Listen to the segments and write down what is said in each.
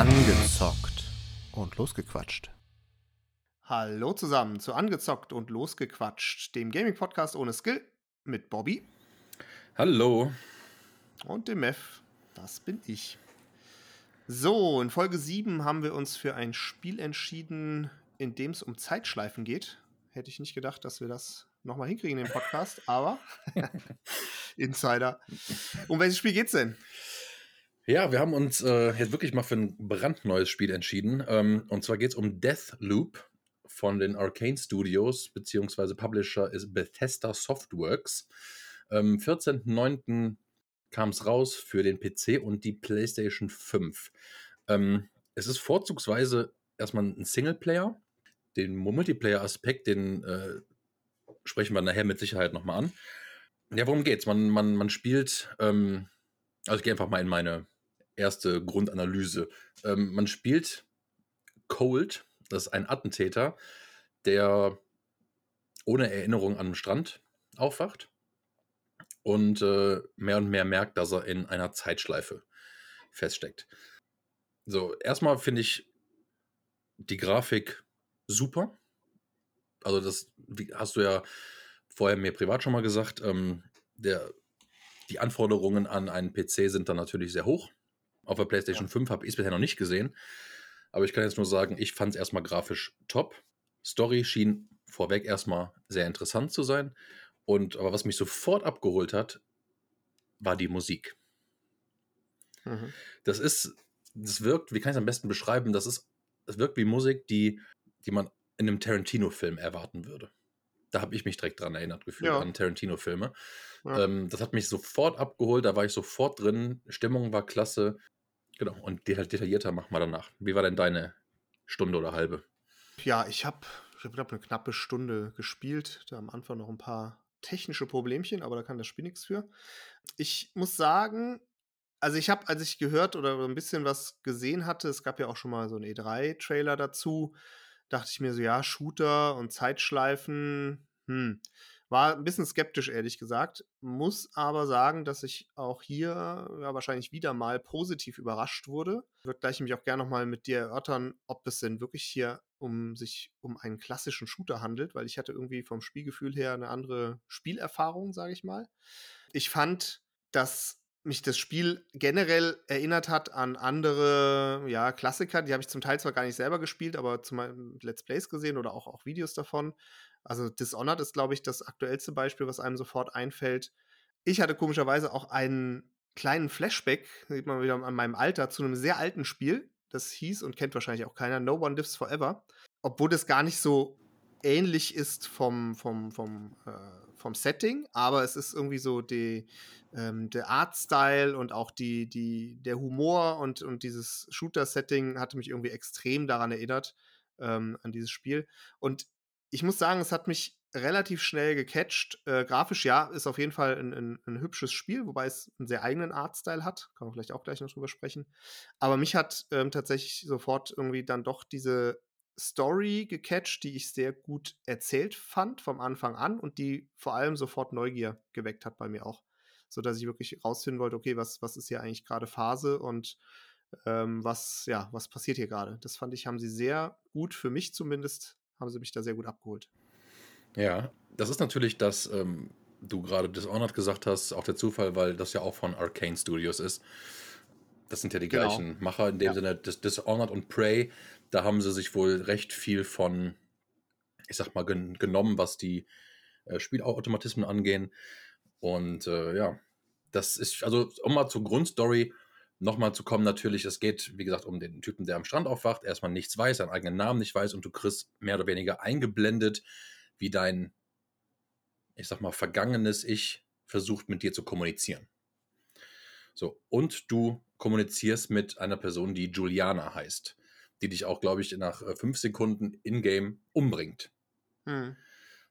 Angezockt und losgequatscht. Hallo zusammen zu Angezockt und losgequatscht, dem Gaming-Podcast ohne Skill mit Bobby Hallo. und dem Mev. Das bin ich. So, in Folge 7 haben wir uns für ein Spiel entschieden, in dem es um Zeitschleifen geht. Hätte ich nicht gedacht, dass wir das nochmal hinkriegen in dem Podcast, aber Insider. Um welches Spiel geht's denn? Ja, wir haben uns äh, jetzt wirklich mal für ein brandneues Spiel entschieden. Ähm, und zwar geht es um Deathloop von den Arcane Studios, beziehungsweise Publisher ist Bethesda Softworks. Am 14.09. kam es raus für den PC und die PlayStation 5. Ähm, es ist vorzugsweise erstmal ein Singleplayer. Den Multiplayer-Aspekt, den äh, sprechen wir nachher mit Sicherheit nochmal an. Ja, worum geht's? Man, man, man spielt, ähm, also ich gehe einfach mal in meine erste Grundanalyse. Ähm, man spielt Cold, das ist ein Attentäter, der ohne Erinnerung an den Strand aufwacht und äh, mehr und mehr merkt, dass er in einer Zeitschleife feststeckt. So, erstmal finde ich die Grafik super. Also, das hast du ja vorher mir privat schon mal gesagt. Ähm, der, die Anforderungen an einen PC sind dann natürlich sehr hoch. Auf der PlayStation ja. 5 habe ich es bisher noch nicht gesehen. Aber ich kann jetzt nur sagen, ich fand es erstmal grafisch top. Story schien vorweg erstmal sehr interessant zu sein. Und aber was mich sofort abgeholt hat, war die Musik. Mhm. Das ist, das wirkt, wie kann ich es am besten beschreiben? Das ist, das wirkt wie Musik, die, die man in einem Tarantino-Film erwarten würde. Da habe ich mich direkt dran erinnert, gefühlt ja. an Tarantino-Filme. Ja. Ähm, das hat mich sofort abgeholt, da war ich sofort drin. Stimmung war klasse. Genau, und detaillierter machen wir danach. Wie war denn deine Stunde oder halbe? Ja, ich habe, ich glaube, eine knappe Stunde gespielt. Da am Anfang noch ein paar technische Problemchen, aber da kann das Spiel nichts für. Ich muss sagen, also ich habe, als ich gehört oder ein bisschen was gesehen hatte, es gab ja auch schon mal so einen E3-Trailer dazu, dachte ich mir so, ja, Shooter und Zeitschleifen, hm, war ein bisschen skeptisch, ehrlich gesagt. Muss aber sagen, dass ich auch hier ja, wahrscheinlich wieder mal positiv überrascht wurde. Ich würde gleich mich auch gerne nochmal mit dir erörtern, ob es denn wirklich hier um sich um einen klassischen Shooter handelt, weil ich hatte irgendwie vom Spielgefühl her eine andere Spielerfahrung, sage ich mal. Ich fand, dass mich das Spiel generell erinnert hat an andere ja, Klassiker. Die habe ich zum Teil zwar gar nicht selber gespielt, aber zu meinen Let's Plays gesehen oder auch, auch Videos davon. Also Dishonored ist, glaube ich, das aktuellste Beispiel, was einem sofort einfällt. Ich hatte komischerweise auch einen kleinen Flashback, sieht man wieder an meinem Alter, zu einem sehr alten Spiel. Das hieß und kennt wahrscheinlich auch keiner, No One Lives Forever. Obwohl das gar nicht so ähnlich ist vom, vom, vom, äh, vom Setting, aber es ist irgendwie so die, ähm, der Artstyle und auch die, die, der Humor und, und dieses Shooter-Setting hatte mich irgendwie extrem daran erinnert, ähm, an dieses Spiel. Und ich muss sagen, es hat mich relativ schnell gecatcht. Äh, grafisch, ja, ist auf jeden Fall ein, ein, ein, hübsches Spiel, wobei es einen sehr eigenen Artstyle hat. Kann man vielleicht auch gleich noch drüber sprechen. Aber mich hat ähm, tatsächlich sofort irgendwie dann doch diese Story gecatcht, die ich sehr gut erzählt fand vom Anfang an und die vor allem sofort Neugier geweckt hat bei mir auch. So dass ich wirklich rausfinden wollte, okay, was, was ist hier eigentlich gerade Phase und ähm, was, ja, was passiert hier gerade? Das fand ich, haben sie sehr gut, für mich zumindest, haben sie mich da sehr gut abgeholt. Ja, das ist natürlich das, ähm, du gerade Dishonored gesagt hast, auch der Zufall, weil das ja auch von Arcane Studios ist. Das sind ja die genau. gleichen Macher in dem ja. Sinne, Dis Dishonored und Prey. Da haben sie sich wohl recht viel von, ich sag mal, gen genommen, was die äh, Spielautomatismen angehen. Und äh, ja, das ist, also um mal zur Grundstory nochmal zu kommen, natürlich, es geht, wie gesagt, um den Typen, der am Strand aufwacht, erstmal nichts weiß, seinen eigenen Namen nicht weiß und du kriegst mehr oder weniger eingeblendet, wie dein, ich sag mal, vergangenes Ich versucht mit dir zu kommunizieren. So, und du kommunizierst mit einer Person, die Juliana heißt, die dich auch, glaube ich, nach äh, fünf Sekunden in-game umbringt. Hm.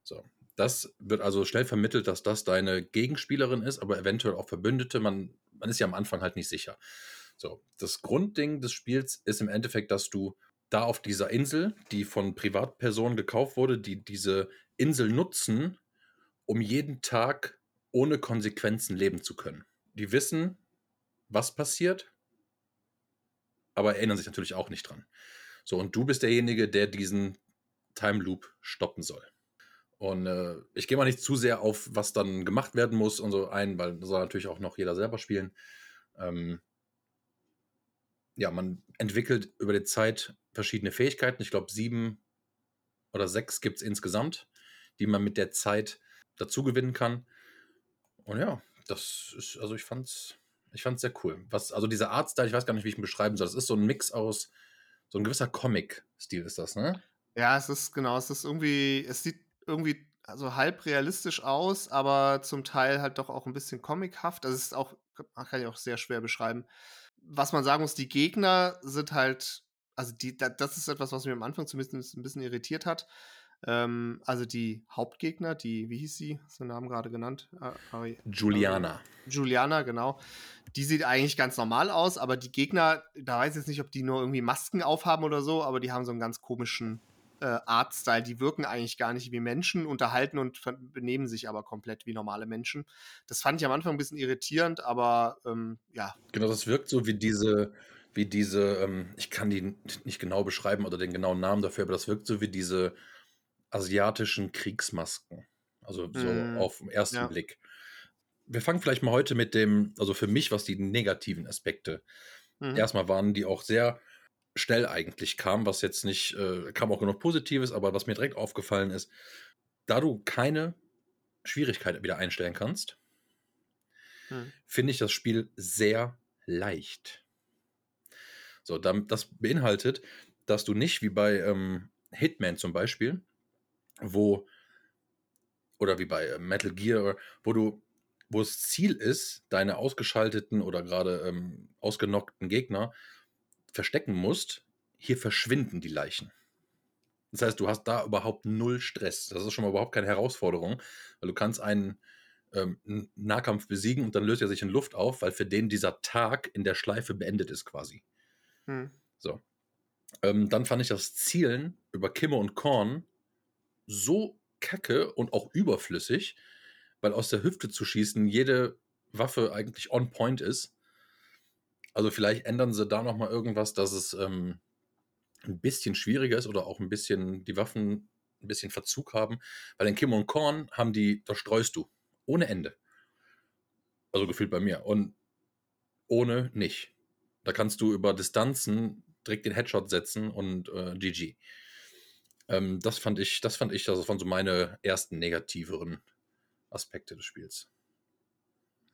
So, das wird also schnell vermittelt, dass das deine Gegenspielerin ist, aber eventuell auch Verbündete. Man man ist ja am Anfang halt nicht sicher. So, das Grundding des Spiels ist im Endeffekt, dass du da auf dieser Insel, die von Privatpersonen gekauft wurde, die diese Insel nutzen, um jeden Tag ohne Konsequenzen leben zu können. Die wissen, was passiert, aber erinnern sich natürlich auch nicht dran. So, und du bist derjenige, der diesen Time Loop stoppen soll. Und äh, ich gehe mal nicht zu sehr auf, was dann gemacht werden muss und so ein, weil das soll natürlich auch noch jeder selber spielen. Ähm, ja, man entwickelt über die Zeit verschiedene Fähigkeiten. Ich glaube, sieben oder sechs gibt es insgesamt, die man mit der Zeit dazu gewinnen kann. Und ja, das ist, also ich fand's, ich fand's sehr cool. Was, also dieser Artstyle, ich weiß gar nicht, wie ich ihn beschreiben soll. Das ist so ein Mix aus, so ein gewisser Comic-Stil ist das, ne? Ja, es ist genau, es ist irgendwie, es sieht irgendwie also halb realistisch aus, aber zum Teil halt doch auch ein bisschen comichaft. Also es ist auch, kann ich auch sehr schwer beschreiben. Was man sagen muss, die Gegner sind halt, also die, das ist etwas, was mich am Anfang zumindest ein bisschen irritiert hat. Ähm, also die Hauptgegner, die, wie hieß sie? Hast du den Namen gerade genannt? Äh, Juliana. Juliana, genau. Die sieht eigentlich ganz normal aus, aber die Gegner, da weiß ich jetzt nicht, ob die nur irgendwie Masken aufhaben oder so, aber die haben so einen ganz komischen äh, Artstyle. Die wirken eigentlich gar nicht wie Menschen, unterhalten und benehmen sich aber komplett wie normale Menschen. Das fand ich am Anfang ein bisschen irritierend, aber ähm, ja. Genau, das wirkt so wie diese, wie diese, ähm, ich kann die nicht genau beschreiben oder den genauen Namen dafür, aber das wirkt so wie diese asiatischen Kriegsmasken. Also so mm, auf den ersten ja. Blick. Wir fangen vielleicht mal heute mit dem, also für mich, was die negativen Aspekte mhm. erstmal waren, die auch sehr schnell eigentlich kamen, was jetzt nicht, äh, kam auch genug Positives, aber was mir direkt aufgefallen ist, da du keine Schwierigkeit wieder einstellen kannst, mhm. finde ich das Spiel sehr leicht. So, das beinhaltet, dass du nicht wie bei ähm, Hitman zum Beispiel wo, oder wie bei äh, Metal Gear, wo du, wo das Ziel ist, deine ausgeschalteten oder gerade ähm, ausgenockten Gegner verstecken musst, hier verschwinden die Leichen. Das heißt, du hast da überhaupt null Stress. Das ist schon mal überhaupt keine Herausforderung, weil du kannst einen ähm, Nahkampf besiegen und dann löst er sich in Luft auf, weil für den dieser Tag in der Schleife beendet ist quasi. Hm. So. Ähm, dann fand ich das Zielen über Kimme und Korn so kacke und auch überflüssig, weil aus der Hüfte zu schießen jede Waffe eigentlich on point ist. Also vielleicht ändern sie da nochmal irgendwas, dass es ähm, ein bisschen schwieriger ist oder auch ein bisschen die Waffen ein bisschen Verzug haben. Weil in Kim und Korn haben die, da streust du. Ohne Ende. Also gefühlt bei mir. Und ohne nicht. Da kannst du über Distanzen direkt den Headshot setzen und äh, GG. Ähm, das fand ich, das fand ich, also von so meine ersten negativeren Aspekte des Spiels.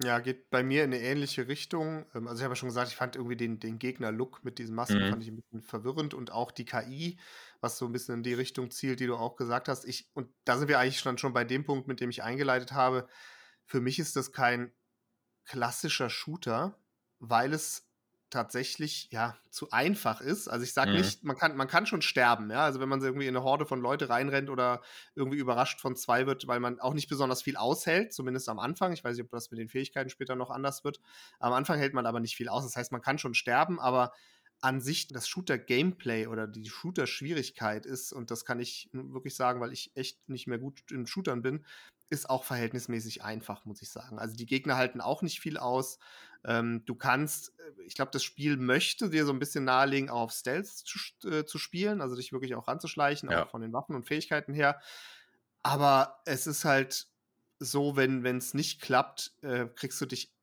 Ja, geht bei mir in eine ähnliche Richtung. Ähm, also ich habe ja schon gesagt, ich fand irgendwie den, den Gegner-Look mit diesen Masken mhm. fand ich ein bisschen verwirrend und auch die KI, was so ein bisschen in die Richtung zielt, die du auch gesagt hast. Ich, und da sind wir eigentlich schon, schon bei dem Punkt, mit dem ich eingeleitet habe. Für mich ist das kein klassischer Shooter, weil es tatsächlich ja zu einfach ist. Also ich sage mhm. nicht, man kann, man kann schon sterben, ja. Also wenn man irgendwie in eine Horde von Leute reinrennt oder irgendwie überrascht von zwei wird, weil man auch nicht besonders viel aushält, zumindest am Anfang. Ich weiß nicht, ob das mit den Fähigkeiten später noch anders wird. Am Anfang hält man aber nicht viel aus. Das heißt, man kann schon sterben, aber an sich das Shooter-Gameplay oder die Shooter-Schwierigkeit ist, und das kann ich wirklich sagen, weil ich echt nicht mehr gut in Shootern bin, ist auch verhältnismäßig einfach, muss ich sagen. Also die Gegner halten auch nicht viel aus. Ähm, du kannst, äh, ich glaube, das Spiel möchte dir so ein bisschen nahelegen, auch auf Stealth zu, äh, zu spielen, also dich wirklich auch ranzuschleichen, ja. auch von den Waffen und Fähigkeiten her. Aber es ist halt so, wenn es nicht klappt, äh, kriegst du dich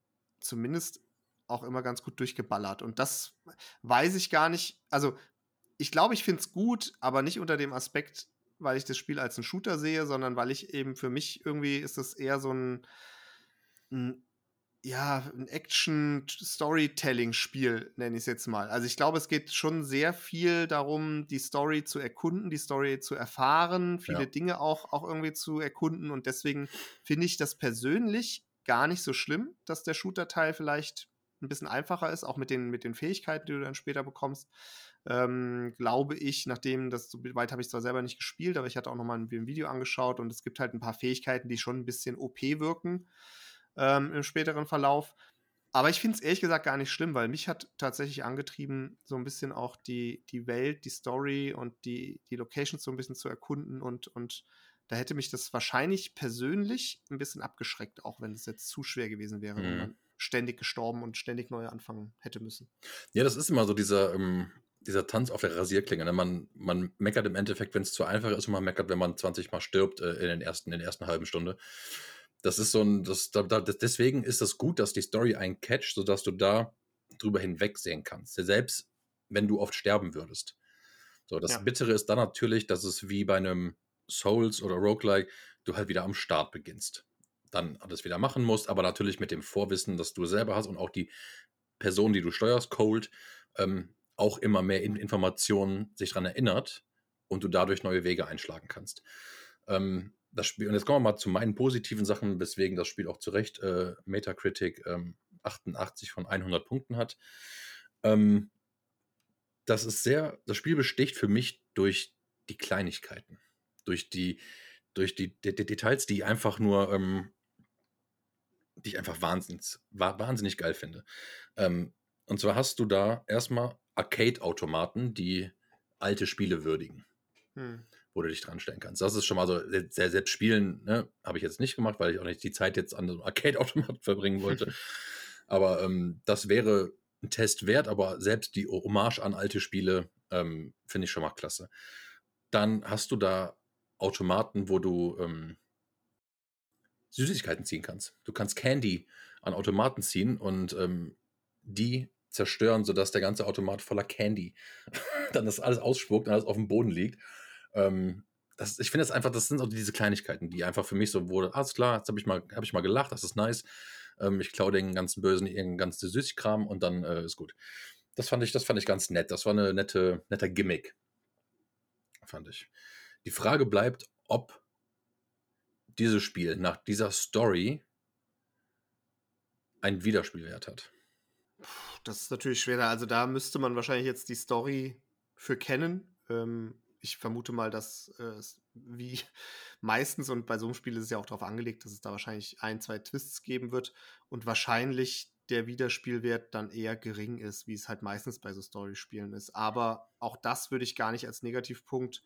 zumindest auch immer ganz gut durchgeballert. Und das weiß ich gar nicht. Also, ich glaube, ich finde es gut, aber nicht unter dem Aspekt, weil ich das Spiel als einen Shooter sehe, sondern weil ich eben für mich irgendwie ist es eher so ein, ein ja, ein Action-Storytelling-Spiel, nenne ich es jetzt mal. Also ich glaube, es geht schon sehr viel darum, die Story zu erkunden, die Story zu erfahren, viele ja. Dinge auch, auch irgendwie zu erkunden. Und deswegen finde ich das persönlich gar nicht so schlimm, dass der Shooter-Teil vielleicht ein bisschen einfacher ist, auch mit den, mit den Fähigkeiten, die du dann später bekommst. Ähm, glaube ich, nachdem das so weit habe ich zwar selber nicht gespielt, aber ich hatte auch noch mal ein, ein, Video angeschaut und es gibt halt ein paar Fähigkeiten, die schon ein bisschen OP wirken ähm, im späteren Verlauf. Aber ich finde es ehrlich gesagt gar nicht schlimm, weil mich hat tatsächlich angetrieben, so ein bisschen auch die, die Welt, die Story und die, die Locations so ein bisschen zu erkunden und, und da hätte mich das wahrscheinlich persönlich ein bisschen abgeschreckt, auch wenn es jetzt zu schwer gewesen wäre, mhm. wenn man ständig gestorben und ständig neu anfangen hätte müssen. Ja, das ist immer so dieser, ähm, dieser Tanz auf der Rasierklinge. Ne? Man, man meckert im Endeffekt, wenn es zu einfach ist und man meckert, wenn man 20 Mal stirbt äh, in, den ersten, in der ersten halben Stunde. Das ist so ein, das, da, da, deswegen ist das gut, dass die Story einen catcht, sodass du da drüber hinwegsehen kannst. Selbst wenn du oft sterben würdest. So, das Ja. Bittere ist dann natürlich, dass es wie bei einem Souls oder Roguelike du halt wieder am Start beginnst. Dann alles wieder machen musst, aber natürlich mit dem Vorwissen, das du selber hast und auch die Person, die du steuerst, Cold, ähm, auch immer mehr in Informationen sich daran erinnert und du dadurch neue Wege einschlagen kannst. Ähm, das Spiel, und jetzt kommen wir mal zu meinen positiven Sachen, weswegen das Spiel auch zu Recht äh, Metacritic ähm, 88 von 100 Punkten hat. Ähm, das ist sehr, das Spiel besticht für mich durch die Kleinigkeiten, durch die, durch die, die, die Details, die einfach nur, ähm, die ich einfach wahnsinnig, wa wahnsinnig geil finde. Ähm, und zwar hast du da erstmal Arcade-Automaten, die alte Spiele würdigen, Hm. Wo du dich dran stellen kannst. Das ist schon mal so, sehr, selbst spielen, ne, habe ich jetzt nicht gemacht, weil ich auch nicht die Zeit jetzt an so einem Arcade-Automaten verbringen wollte. aber ähm, das wäre ein Test wert, aber selbst die Hommage an alte Spiele ähm, finde ich schon mal klasse. Dann hast du da Automaten, wo du ähm, Süßigkeiten ziehen kannst. Du kannst Candy an Automaten ziehen und ähm, die zerstören, sodass der ganze Automat voller Candy dann das alles ausspuckt und alles auf dem Boden liegt. Ähm, das, ich finde das einfach, das sind so diese Kleinigkeiten, die einfach für mich so wurde, alles klar, jetzt habe ich, mal, hab ich mal gelacht, das ist nice. Ähm, ich klaue den ganzen Bösen irgendeinen ganzen Süßkram und dann äh, ist gut. Das fand ich, das fand ich ganz nett. Das war eine nette, netter Gimmick. Fand ich. Die Frage bleibt, ob dieses Spiel nach dieser Story einen Wiederspielwert hat. Das ist natürlich schwerer. Also da müsste man wahrscheinlich jetzt die Story für kennen. Ähm, ich vermute mal, dass äh, es wie meistens und bei so einem Spiel ist es ja auch darauf angelegt, dass es da wahrscheinlich ein, zwei Twists geben wird und wahrscheinlich der Wiederspielwert dann eher gering ist, wie es halt meistens bei so Story-Spielen ist. Aber auch das würde ich gar nicht als Negativpunkt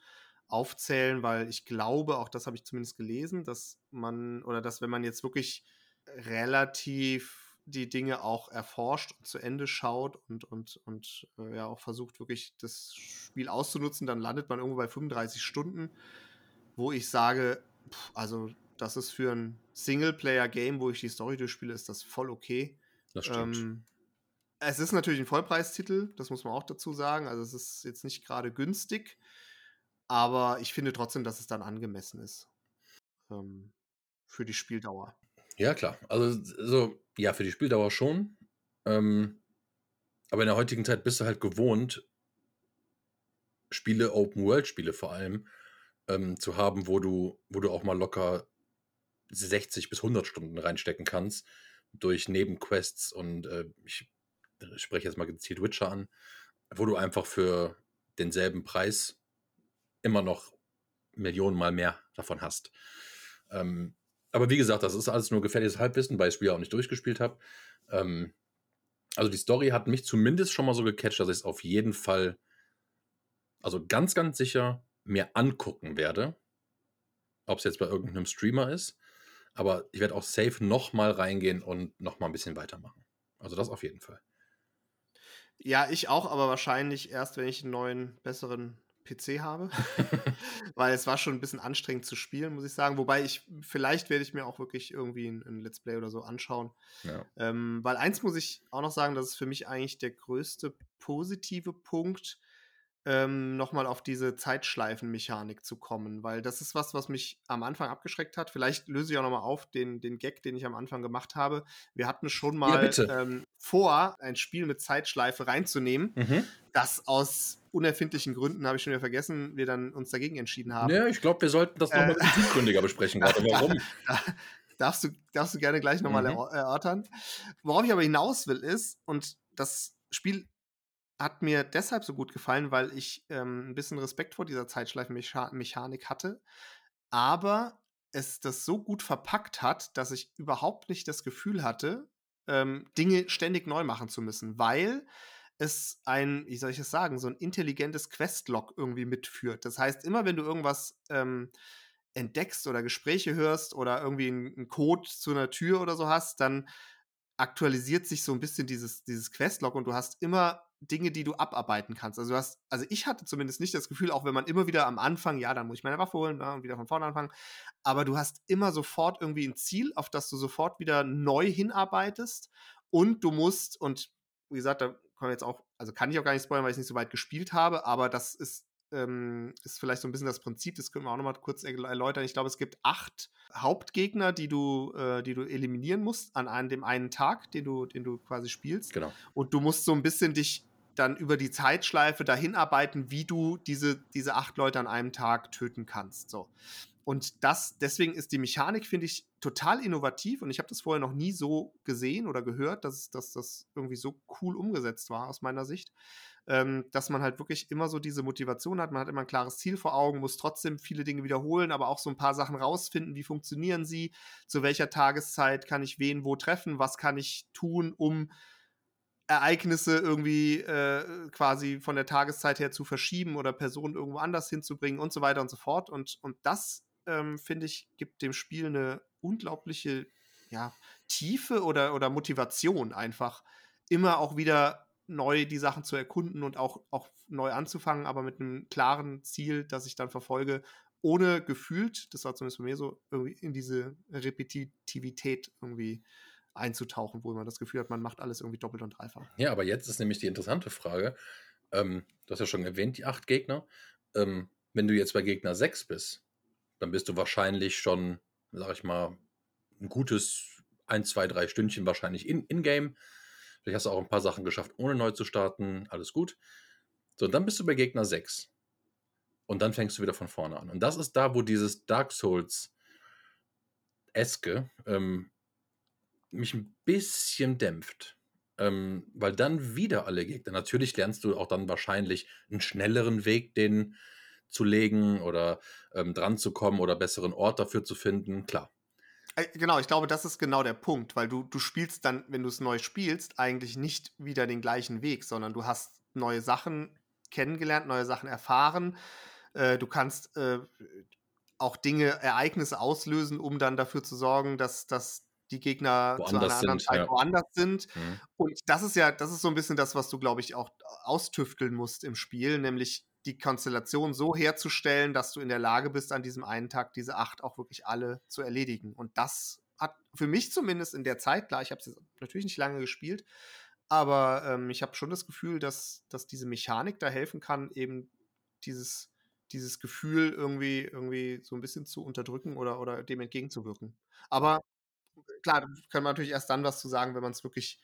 aufzählen, weil ich glaube, auch das habe ich zumindest gelesen, dass man oder dass wenn man jetzt wirklich relativ die Dinge auch erforscht und zu Ende schaut und, und, und äh, ja auch versucht, wirklich das Spiel auszunutzen, dann landet man irgendwo bei 35 Stunden, wo ich sage, pff, also das ist für ein Singleplayer-Game, wo ich die Story durchspiele, ist das voll okay. Das stimmt. Ähm, es ist natürlich ein Vollpreistitel, das muss man auch dazu sagen. Also es ist jetzt nicht gerade günstig, aber ich finde trotzdem, dass es dann angemessen ist ähm, für die Spieldauer. Ja, klar. Also, so, ja, für die Spieldauer schon. Ähm, aber in der heutigen Zeit bist du halt gewohnt, Spiele, Open-World-Spiele vor allem, ähm, zu haben, wo du, wo du auch mal locker 60 bis 100 Stunden reinstecken kannst durch Nebenquests und äh, ich spreche jetzt mal gezielt Witcher an, wo du einfach für denselben Preis immer noch Millionen mal mehr davon hast. Ähm, aber wie gesagt, das ist alles nur gefährliches Halbwissen, weil ich das Spiel auch nicht durchgespielt habe. Ähm, also die Story hat mich zumindest schon mal so gecatcht, dass ich es auf jeden Fall, also ganz, ganz sicher mir angucken werde. Ob es jetzt bei irgendeinem Streamer ist. Aber ich werde auch safe nochmal reingehen und nochmal ein bisschen weitermachen. Also das auf jeden Fall. Ja, ich auch, aber wahrscheinlich erst, wenn ich einen neuen, besseren PC habe. Weil es war schon ein bisschen anstrengend zu spielen, muss ich sagen. Wobei ich, vielleicht werde ich mir auch wirklich irgendwie ein, ein Let's Play oder so anschauen. Ja. Ähm, weil eins muss ich auch noch sagen, das ist für mich eigentlich der größte positive Punkt, ähm, nochmal auf diese Zeitschleifenmechanik zu kommen, weil das ist was, was mich am Anfang abgeschreckt hat. Vielleicht löse ich auch nochmal auf den, den Gag, den ich am Anfang gemacht habe. Wir hatten schon mal bitte. ähm, vor, ein Spiel mit Zeitschleife reinzunehmen, Mhm. das aus unerfindlichen Gründen, habe ich schon wieder vergessen, wir dann uns dagegen entschieden haben. Ja, ich glaube, wir sollten das nochmal Äh. tiefgründiger besprechen gerade. Warum? Da darfst du, darfst du gerne gleich nochmal Mhm. erör- erörtern. Worauf ich aber hinaus will, ist, und das Spiel hat mir deshalb so gut gefallen, weil ich ähm, ein bisschen Respekt vor dieser Zeitschleifenmechanik hatte, aber es das so gut verpackt hat, dass ich überhaupt nicht das Gefühl hatte, ähm, Dinge ständig neu machen zu müssen, weil es ein, wie soll ich es sagen, so ein intelligentes Questlog irgendwie mitführt. Das heißt, immer wenn du irgendwas ähm, entdeckst oder Gespräche hörst oder irgendwie einen Code zu einer Tür oder so hast, dann aktualisiert sich so ein bisschen dieses, dieses Questlog und du hast immer Dinge, die du abarbeiten kannst. Also du hast, also ich hatte zumindest nicht das Gefühl, auch wenn man immer wieder am Anfang, ja, dann muss ich meine Waffe holen ja, und wieder von vorne anfangen, aber du hast immer sofort irgendwie ein Ziel, auf das du sofort wieder neu hinarbeitest und du musst, und wie gesagt, da kann jetzt auch, also kann ich auch gar nicht spoilern, weil ich nicht so weit gespielt habe, aber das ist, ähm, ist vielleicht so ein bisschen das Prinzip, das können wir auch nochmal kurz erläutern. Ich glaube, es gibt acht Hauptgegner, die du, äh, die du eliminieren musst an einem, dem einen Tag, den du, den du quasi spielst. Genau. Und du musst so ein bisschen dich dann über die Zeitschleife dahin arbeiten, wie du diese, diese acht Leute an einem Tag töten kannst. So. Und das, deswegen ist die Mechanik, finde ich, total innovativ und ich habe das vorher noch nie so gesehen oder gehört, dass, dass das irgendwie so cool umgesetzt war aus meiner Sicht, ähm, dass man halt wirklich immer so diese Motivation hat, man hat immer ein klares Ziel vor Augen, muss trotzdem viele Dinge wiederholen, aber auch so ein paar Sachen rausfinden, wie funktionieren sie, zu welcher Tageszeit kann ich wen wo treffen, was kann ich tun, um Ereignisse irgendwie äh, quasi von der Tageszeit her zu verschieben oder Personen irgendwo anders hinzubringen und so weiter und so fort. Und, und das, ähm, finde ich, gibt dem Spiel eine unglaubliche ja, Tiefe oder, oder Motivation einfach, immer auch wieder neu die Sachen zu erkunden und auch, auch neu anzufangen, aber mit einem klaren Ziel, das ich dann verfolge, ohne gefühlt, das war zumindest bei mir so, irgendwie in diese Repetitivität irgendwie einzutauchen, wo man das Gefühl hat, man macht alles irgendwie doppelt und dreifach. Ja, aber jetzt ist nämlich die interessante Frage. Ähm, du hast ja schon erwähnt, die acht Gegner. Ähm, wenn du jetzt bei Gegner 6 bist, dann bist du wahrscheinlich schon, sag ich mal, ein gutes 1, 2, 3 Stündchen wahrscheinlich in-game. In Vielleicht hast du auch ein paar Sachen geschafft, ohne neu zu starten. Alles gut. So, und dann bist du bei Gegner 6. Und dann fängst du wieder von vorne an. Und das ist da, wo dieses Dark Souls Eske ähm, mich ein bisschen dämpft. Ähm, weil dann wieder alle Gegner. Natürlich lernst du auch dann wahrscheinlich einen schnelleren Weg, den zu legen oder ähm, dran zu kommen oder besseren Ort dafür zu finden. Klar. Äh, genau, ich glaube, das ist genau der Punkt, weil du, du spielst dann, wenn du es neu spielst, eigentlich nicht wieder den gleichen Weg, sondern du hast neue Sachen kennengelernt, neue Sachen erfahren. Äh, du kannst äh, auch Dinge, Ereignisse auslösen, um dann dafür zu sorgen, dass, dass die Gegner Woanders zu einer anderen sind, Zeit ja. woanders sind. Mhm. Und das ist ja, das ist so ein bisschen das, was du, glaube ich, auch austüfteln musst im Spiel, nämlich die Konstellation so herzustellen, dass du in der Lage bist, an diesem einen Tag diese acht auch wirklich alle zu erledigen. Und das hat für mich zumindest in der Zeit, klar, ich habe es natürlich nicht lange gespielt, aber ähm, ich habe schon das Gefühl, dass, dass diese Mechanik da helfen kann, eben dieses, dieses Gefühl irgendwie, irgendwie so ein bisschen zu unterdrücken oder, oder dem entgegenzuwirken. Aber klar, kann man natürlich erst dann was zu sagen, wenn man es wirklich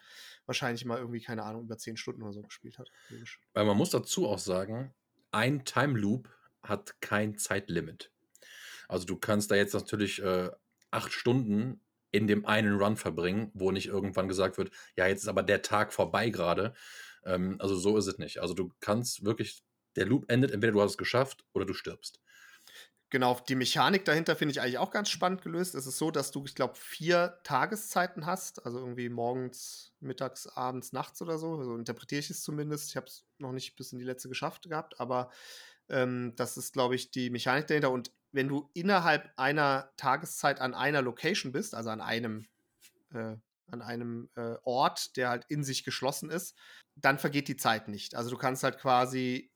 wahrscheinlich mal irgendwie, keine Ahnung, über zehn Stunden oder so gespielt hat. Weil man muss dazu auch sagen, ein Time Loop hat kein Zeitlimit. Also du kannst da jetzt natürlich äh, acht Stunden in dem einen Run verbringen, wo nicht irgendwann gesagt wird, ja, jetzt ist aber der Tag vorbei gerade. Ähm, also so ist es nicht. Also du kannst wirklich, der Loop endet, entweder du hast es geschafft oder du stirbst. Genau, die Mechanik dahinter finde ich eigentlich auch ganz spannend gelöst. Es ist so, dass du, ich glaube, vier Tageszeiten hast, also irgendwie morgens, mittags, abends, nachts oder so. So interpretiere ich es zumindest. Ich habe es noch nicht bis in die letzte geschafft gehabt, aber ähm, das ist, glaube ich, die Mechanik dahinter. Und wenn du innerhalb einer Tageszeit an einer Location bist, also an einem, äh, an einem äh, Ort, der halt in sich geschlossen ist, dann vergeht die Zeit nicht. Also du kannst halt quasi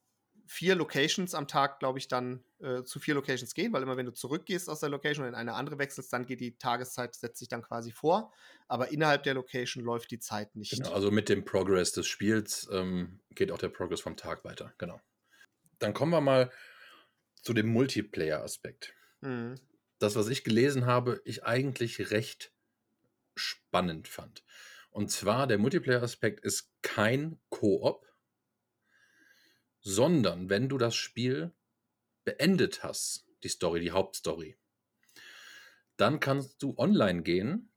vier Locations am Tag, glaube ich, dann äh, zu vier Locations gehen, weil immer wenn du zurückgehst aus der Location und in eine andere wechselst, dann geht die Tageszeit, setzt sich dann quasi vor. Aber innerhalb der Location läuft die Zeit nicht. Genau, also mit dem Progress des Spiels ähm, geht auch der Progress vom Tag weiter. Genau. Dann kommen wir mal zu dem Multiplayer-Aspekt. Mhm. Das, was ich gelesen habe, ich eigentlich recht spannend fand. Und zwar, der Multiplayer-Aspekt ist kein Koop, sondern wenn du das Spiel beendet hast, die Story, die Hauptstory, dann kannst du online gehen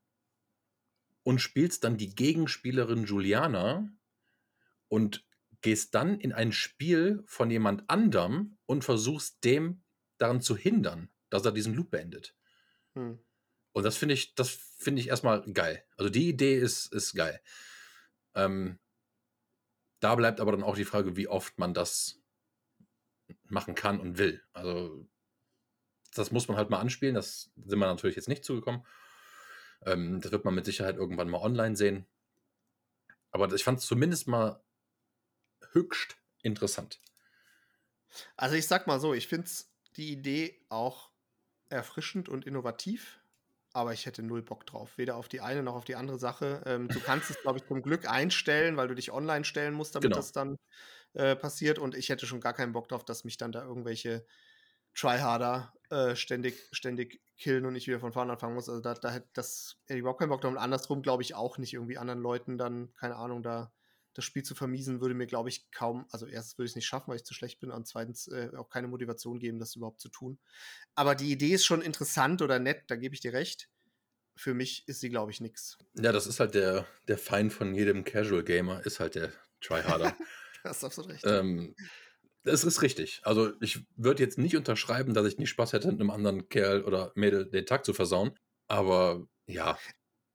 und spielst dann die Gegenspielerin Juliana und gehst dann in ein Spiel von jemand anderem und versuchst dem daran zu hindern, dass er diesen Loop beendet. Hm. Und das finde ich, das finde ich erstmal geil. Also die Idee ist, ist geil. Ähm, da bleibt aber dann auch die Frage, wie oft man das machen kann und will. Also das muss man halt mal anspielen. Das sind wir natürlich jetzt nicht zugekommen. Ähm, das wird man mit Sicherheit irgendwann mal online sehen. Aber ich fand es zumindest mal höchst interessant. Also ich sag mal so, ich finde die Idee auch erfrischend und innovativ, aber ich hätte null Bock drauf. Weder auf die eine noch auf die andere Sache. Ähm, du kannst es, glaube ich, zum Glück einstellen, weil du dich online stellen musst, damit Genau. das dann äh, passiert. Und ich hätte schon gar keinen Bock drauf, dass mich dann da irgendwelche Tryharder äh, ständig, ständig killen und ich wieder von vorne anfangen muss. Also da, da hätte das hätte ich überhaupt keinen Bock drauf. Und andersrum glaube ich auch nicht, irgendwie anderen Leuten dann, keine Ahnung, da das Spiel zu vermiesen, würde mir, glaube ich, kaum, also erstens würde ich es nicht schaffen, weil ich zu schlecht bin und zweitens äh, auch keine Motivation geben, das überhaupt zu tun. Aber die Idee ist schon interessant oder nett, da gebe ich dir recht. Für mich ist sie, glaube ich, nix. Ja, das ist halt der, der Feind von jedem Casual Gamer, ist halt der Tryharder. Das ist absolut recht. ähm, das ist richtig. Also ich würde jetzt nicht unterschreiben, dass ich nicht Spaß hätte, einem anderen Kerl oder Mädel den Tag zu versauen. Aber ja,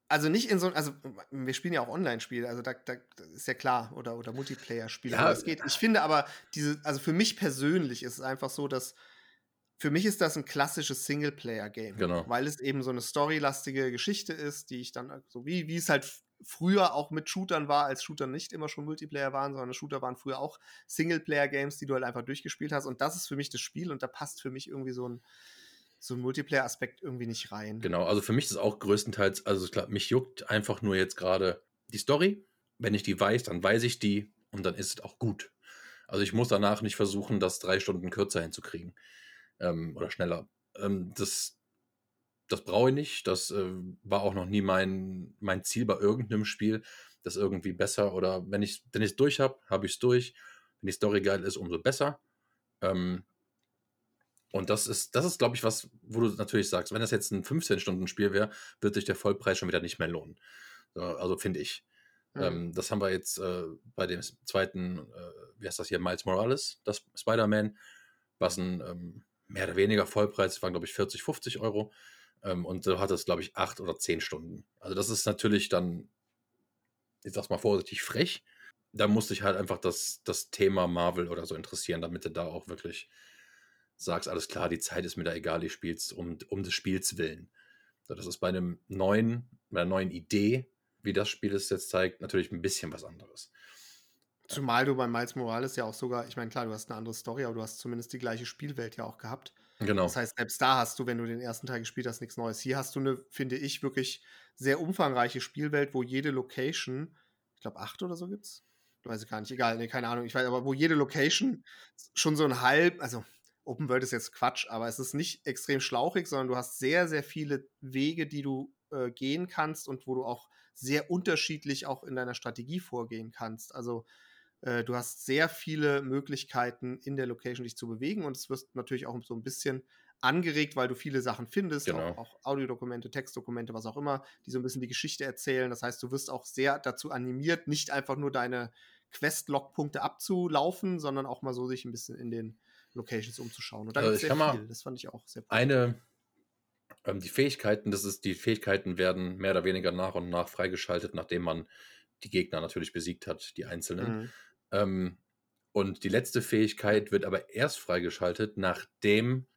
Also nicht in so also wir spielen ja auch Online-Spiele, also da, da ist ja klar, oder, oder Multiplayer-Spiele. Ja. es geht. Ich finde aber, diese, also für mich persönlich ist es einfach so, dass für mich ist das ein klassisches Singleplayer-Game. Genau. Weil es eben so eine storylastige Geschichte ist, die ich dann, so wie, wie es halt früher auch mit Shootern war, als Shooter nicht immer schon Multiplayer waren, sondern Shooter waren früher auch Singleplayer-Games, die du halt einfach durchgespielt hast. Und das ist für mich das Spiel und da passt für mich irgendwie so ein, so ein Multiplayer-Aspekt irgendwie nicht rein. Genau, also für mich ist es auch größtenteils, also klar, mich juckt einfach nur jetzt gerade die Story. Wenn ich die weiß, dann weiß ich die und dann ist es auch gut. Also ich muss danach nicht versuchen, das drei Stunden kürzer hinzukriegen ähm, oder schneller. Ähm, das das brauche ich nicht. Das äh, war auch noch nie mein, mein Ziel bei irgendeinem Spiel, das irgendwie besser oder wenn ich wenn ich es durch habe, habe ich es durch. Wenn die Story geil ist, umso besser. Ähm, und das ist, das ist, glaube ich, was, wo du natürlich sagst, wenn das jetzt ein 15-Stunden-Spiel wäre, wird sich der Vollpreis schon wieder nicht mehr lohnen. So, also finde ich. Mhm. Ähm, das haben wir jetzt äh, bei dem zweiten, äh, wie heißt das hier, Miles Morales, das Spider-Man, was ein ähm, mehr oder weniger Vollpreis war, glaube ich, 40, 50 Euro. Ähm, und so hat es, glaube ich, acht oder zehn Stunden. Also das ist natürlich dann, ich sag's mal vorsichtig, frech. Da musste ich halt einfach das, das Thema Marvel oder so interessieren, damit du da auch wirklich sagst, alles klar, die Zeit ist mir da egal, ich spiel's um, um des Spiels willen. So, das ist bei einem neuen, bei einer neuen Idee, wie das Spiel es jetzt zeigt, natürlich ein bisschen was anderes. Zumal du bei Miles Morales ja auch sogar, ich meine, klar, du hast eine andere Story, aber du hast zumindest die gleiche Spielwelt ja auch gehabt. Genau. Das heißt, selbst da hast du, wenn du den ersten Teil gespielt hast, nichts Neues. Hier hast du eine, finde ich, wirklich sehr umfangreiche Spielwelt, wo jede Location, ich glaube, acht oder so gibt's. Ich weiß ich gar nicht, egal, nee, keine Ahnung. Ich weiß, aber wo jede Location schon so ein halb, also Open World ist jetzt Quatsch, aber es ist nicht extrem schlauchig, sondern du hast sehr, sehr viele Wege, die du äh, gehen kannst und wo du auch sehr unterschiedlich auch in deiner Strategie vorgehen kannst. Also äh, du hast sehr viele Möglichkeiten in der Location dich zu bewegen und es wirst natürlich auch so ein bisschen angeregt, weil du viele Sachen findest, Genau. auch, auch Audiodokumente, Textdokumente, was auch immer, die so ein bisschen die Geschichte erzählen. Das heißt, du wirst auch sehr dazu animiert, nicht einfach nur deine Quest-Log-Punkte abzulaufen, sondern auch mal so sich ein bisschen in den Locations umzuschauen. Und da Also sehr viel. Das fand ich auch sehr cool. Eine, ähm, die Fähigkeiten, das ist, die Fähigkeiten werden mehr oder weniger nach und nach freigeschaltet, nachdem man die Gegner natürlich besiegt hat, die einzelnen. Mhm. Ähm, und die letzte Fähigkeit wird aber erst freigeschaltet, nachdem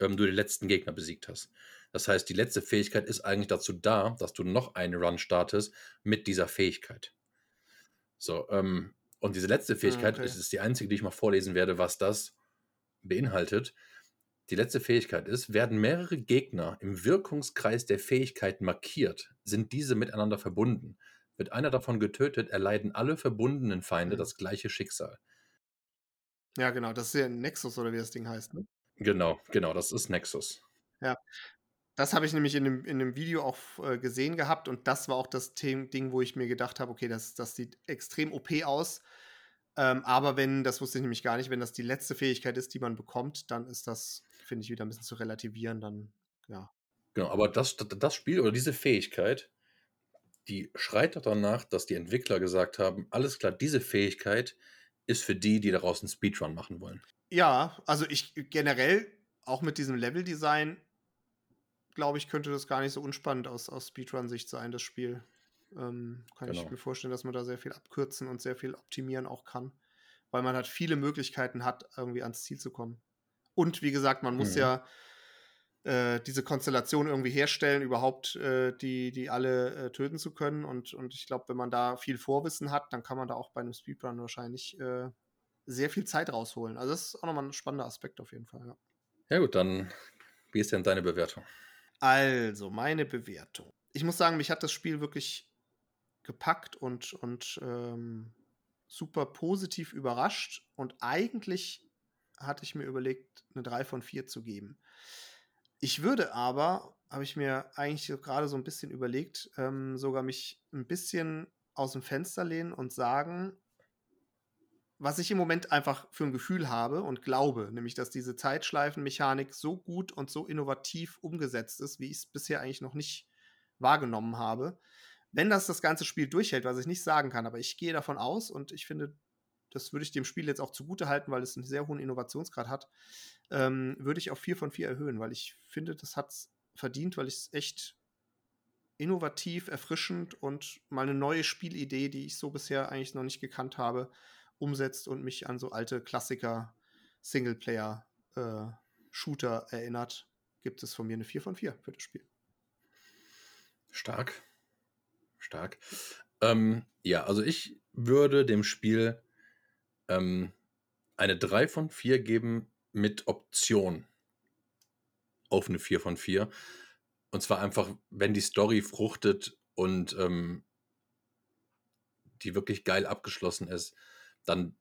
ähm, du die letzten Gegner besiegt hast. Das heißt, die letzte Fähigkeit ist eigentlich dazu da, dass du noch einen Run startest mit dieser Fähigkeit. So, ähm, und diese letzte Fähigkeit okay. ist, ist die einzige, die ich mal vorlesen werde, was das beinhaltet. Die letzte Fähigkeit ist, werden mehrere Gegner im Wirkungskreis der Fähigkeit markiert, sind diese miteinander verbunden. Wird einer davon getötet, erleiden alle verbundenen Feinde Mhm. das gleiche Schicksal. Ja, genau. Das ist ja Nexus oder wie das Ding heißt. Ne? Genau, genau, das ist Nexus. Das habe ich nämlich in dem, in dem Video auch äh, gesehen gehabt und das war auch das The Ding, wo ich mir gedacht habe, okay, das, das sieht extrem OP aus. Ähm, aber wenn, das wusste ich nämlich gar nicht, wenn das die letzte Fähigkeit ist, die man bekommt, dann ist das, finde ich, wieder ein bisschen zu relativieren. Dann, ja. Genau, aber das, das Spiel oder diese Fähigkeit, die schreit doch danach, dass die Entwickler gesagt haben, alles klar, diese Fähigkeit ist für die, die daraus einen Speedrun machen wollen. Ja, also ich generell, auch mit diesem Level-Design, glaube ich, könnte das gar nicht so unspannend aus, aus Speedrun-Sicht sein, das Spiel. Ähm, kann ich Genau. mir vorstellen, dass man da sehr viel abkürzen und sehr viel optimieren auch kann. Weil man halt viele Möglichkeiten hat, irgendwie ans Ziel zu kommen. Und wie gesagt, man muss Mhm. ja äh, diese Konstellation irgendwie herstellen, überhaupt äh, die, die alle äh, töten zu können. Und, und ich glaube, wenn man da viel Vorwissen hat, dann kann man da auch bei einem Speedrun wahrscheinlich äh, sehr viel Zeit rausholen. Also das ist auch nochmal ein spannender Aspekt auf jeden Fall. Ja. Ja gut, dann wie ist denn deine Bewertung? Also, meine Bewertung. Ich muss sagen, mich hat das Spiel wirklich gepackt und, und ähm, super positiv überrascht. Und eigentlich hatte ich mir überlegt, eine 3 von 4 zu geben. Ich würde aber, habe ich mir eigentlich gerade so ein bisschen überlegt, ähm, sogar mich ein bisschen aus dem Fenster lehnen und sagen, was ich im Moment einfach für ein Gefühl habe und glaube, nämlich dass diese Zeitschleifenmechanik so gut und so innovativ umgesetzt ist, wie ich es bisher eigentlich noch nicht wahrgenommen habe. Wenn das das ganze Spiel durchhält, was ich nicht sagen kann, aber ich gehe davon aus und ich finde, das würde ich dem Spiel jetzt auch zugute halten, weil es einen sehr hohen Innovationsgrad hat, ähm, würde ich auf 4 von 4 erhöhen, weil ich finde, das hat es verdient, weil ich es echt innovativ, erfrischend und mal eine neue Spielidee, die ich so bisher eigentlich noch nicht gekannt habe, umsetzt und mich an so alte Klassiker Singleplayer-Shooter äh, erinnert, gibt es von mir eine 4 von 4 für das Spiel. Stark. Stark. Ähm, ja, also ich würde dem Spiel ähm, eine 3 von 4 geben mit Option auf eine 4 von 4. Und zwar einfach, wenn die Story fruchtet und ähm, die wirklich geil abgeschlossen ist, dann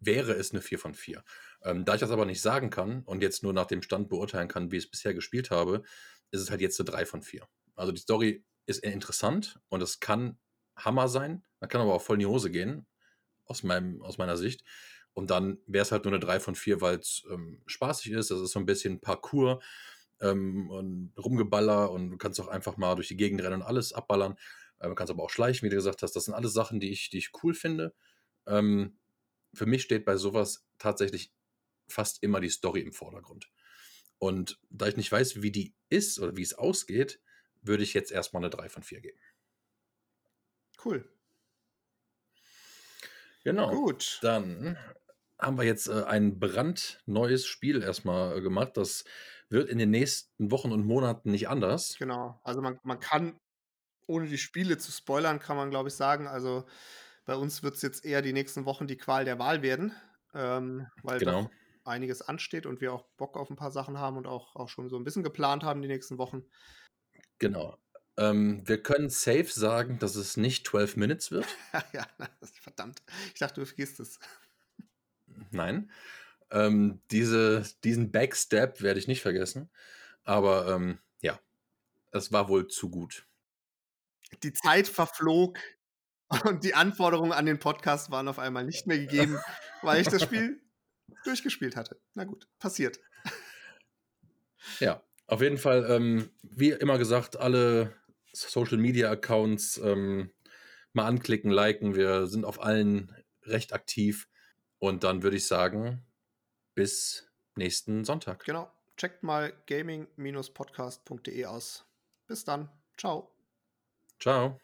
wäre es eine 4 von 4. Ähm, da ich das aber nicht sagen kann und jetzt nur nach dem Stand beurteilen kann, wie ich es bisher gespielt habe, ist es halt jetzt eine 3 von 4. Also die Story ist interessant und es kann Hammer sein, man kann aber auch voll in die Hose gehen, aus, meinem, aus meiner Sicht. Und dann wäre es halt nur eine 3 von 4, weil es ähm, spaßig ist. Das ist so ein bisschen Parcours ähm, und Rumgeballer und du kannst auch einfach mal durch die Gegend rennen und alles abballern. Äh, du kannst aber auch schleichen, wie du gesagt hast. Das sind alles Sachen, die ich, die ich cool finde. Ähm, für mich steht bei sowas tatsächlich fast immer die Story im Vordergrund. Und da ich nicht weiß, wie die ist oder wie es ausgeht, würde ich jetzt erstmal eine 3 von 4 geben. Cool. Genau. Gut. Dann haben wir jetzt äh, ein brandneues Spiel erstmal äh, gemacht. Das wird in den nächsten Wochen und Monaten nicht anders. Genau. Also man, man kann, ohne die Spiele zu spoilern, kann man glaube ich sagen, also bei uns wird es jetzt eher die nächsten Wochen die Qual der Wahl werden, ähm, weil genau. einiges ansteht und wir auch Bock auf ein paar Sachen haben und auch, auch schon so ein bisschen geplant haben die nächsten Wochen. Genau. Ähm, wir können safe sagen, dass es nicht 12 Minutes wird. ja, verdammt. Ich dachte, du vergisst es. Nein. Ähm, diese, diesen Backstep werde ich nicht vergessen. Aber ähm, ja, es war wohl zu gut. Die Zeit verflog und die Anforderungen an den Podcast waren auf einmal nicht mehr gegeben, weil ich das Spiel durchgespielt hatte. Na gut, passiert. Ja, auf jeden Fall, ähm, wie immer gesagt, alle Social Media Accounts ähm, mal anklicken, liken. Wir sind auf allen recht aktiv. Und dann würde ich sagen, bis nächsten Sonntag. Genau. Checkt mal gaming-podcast.de aus. Bis dann. Ciao. Ciao.